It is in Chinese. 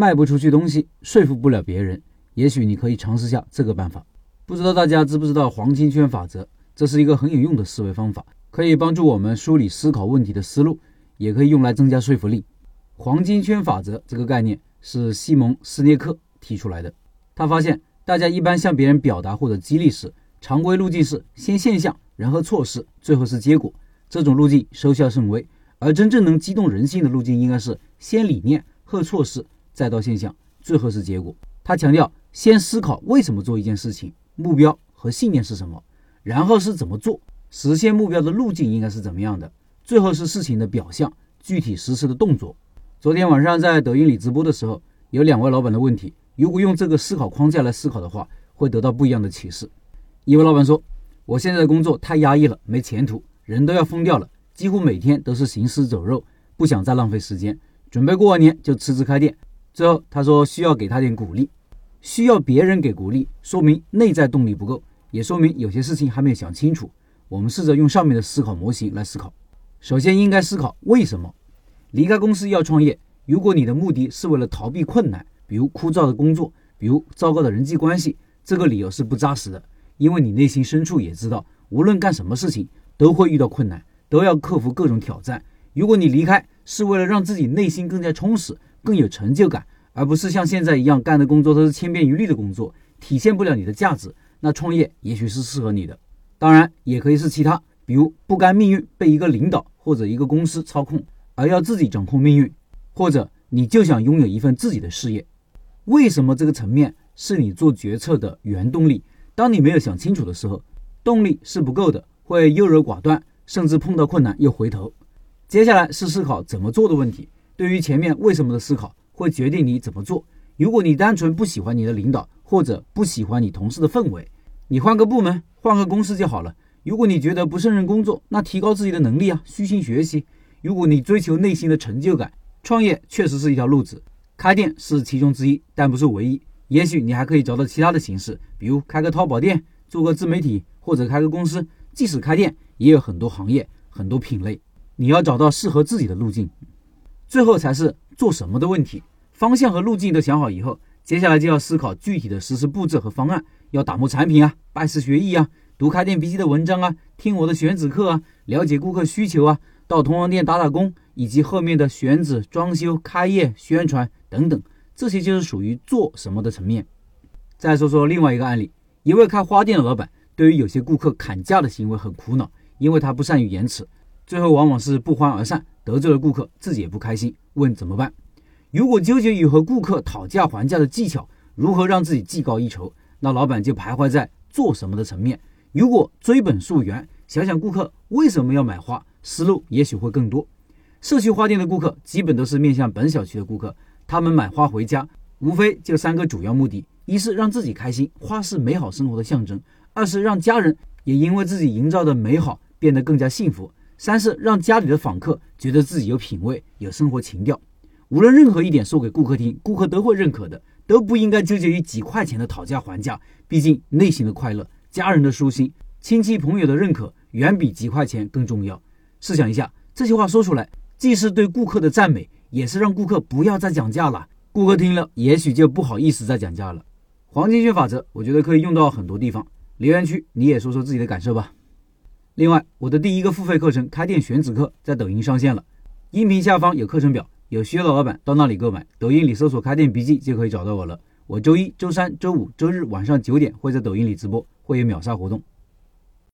卖不出去东西，说服不了别人，也许你可以尝试下这个办法。不知道大家知不知道黄金圈法则？这是一个很有用的思维方法，可以帮助我们梳理思考问题的思路，也可以用来增加说服力。黄金圈法则这个概念是西蒙斯涅克提出来的。他发现，大家一般向别人表达或者激励时，常规路径是先现象，然后措施，最后是结果。这种路径收效甚微。而真正能激动人心的路径，应该是先理念后措施，再到现象，最后是结果。他强调，先思考为什么做一件事情，目标和信念是什么。然后是怎么做？实现目标的路径应该是怎么样的？最后是事情的表象，具体实施的动作。昨天晚上在抖音里直播的时候，有两位老板的问题，如果用这个思考框架来思考的话，会得到不一样的启示。一位老板说：“我现在的工作太压抑了，没前途，人都要疯掉了，几乎每天都是行尸走肉，不想再浪费时间，准备过完年就辞职开店。”最后他说：“需要给他点鼓励，需要别人给鼓励，说明内在动力不够。”也说明有些事情还没有想清楚。我们试着用上面的思考模型来思考。首先，应该思考为什么离开公司要创业。如果你的目的是为了逃避困难，比如枯燥的工作，比如糟糕的人际关系，这个理由是不扎实的。因为你内心深处也知道，无论干什么事情都会遇到困难，都要克服各种挑战。如果你离开是为了让自己内心更加充实、更有成就感，而不是像现在一样干的工作都是千篇一律的工作，体现不了你的价值。那创业也许是适合你的，当然也可以是其他，比如不甘命运被一个领导或者一个公司操控，而要自己掌控命运，或者你就想拥有一份自己的事业。为什么这个层面是你做决策的原动力？当你没有想清楚的时候，动力是不够的，会优柔寡断，甚至碰到困难又回头。接下来是思考怎么做的问题。对于前面为什么的思考，会决定你怎么做。如果你单纯不喜欢你的领导，或者不喜欢你同事的氛围，你换个部门、换个公司就好了。如果你觉得不胜任工作，那提高自己的能力啊，虚心学习。如果你追求内心的成就感，创业确实是一条路子，开店是其中之一，但不是唯一。也许你还可以找到其他的形式，比如开个淘宝店、做个自媒体，或者开个公司。即使开店，也有很多行业、很多品类，你要找到适合自己的路径。最后才是做什么的问题，方向和路径都想好以后。接下来就要思考具体的实施步骤和方案，要打磨产品啊，拜师学艺啊，读开店笔记的文章啊，听我的选址课啊，了解顾客需求啊，到同行店打打工，以及后面的选址、装修、开业、宣传等等，这些就是属于做什么的层面。再说说另外一个案例，一位开花店的老板，对于有些顾客砍价的行为很苦恼，因为他不善于言辞，最后往往是不欢而散，得罪了顾客，自己也不开心，问怎么办？如果纠结于和顾客讨价还价的技巧，如何让自己技高一筹，那老板就徘徊在做什么的层面。如果追本溯源，想想顾客为什么要买花，思路也许会更多。社区花店的顾客基本都是面向本小区的顾客，他们买花回家，无非就三个主要目的：一是让自己开心，花是美好生活的象征；二是让家人也因为自己营造的美好变得更加幸福；三是让家里的访客觉得自己有品味，有生活情调。无论任何一点说给顾客听，顾客都会认可的，都不应该纠结于几块钱的讨价还价。毕竟内心的快乐、家人的舒心、亲戚朋友的认可，远比几块钱更重要。试想一下，这些话说出来，既是对顾客的赞美，也是让顾客不要再讲价了。顾客听了，也许就不好意思再讲价了。黄金圈法则，我觉得可以用到很多地方。留言区你也说说自己的感受吧。另外，我的第一个付费课程《开店选址课》在抖音上线了，音频下方有课程表。有需要的老板到那里购买，抖音里搜索“开店笔记”就可以找到我了。我周一周三周五周日晚上九点会在抖音里直播，会有秒杀活动。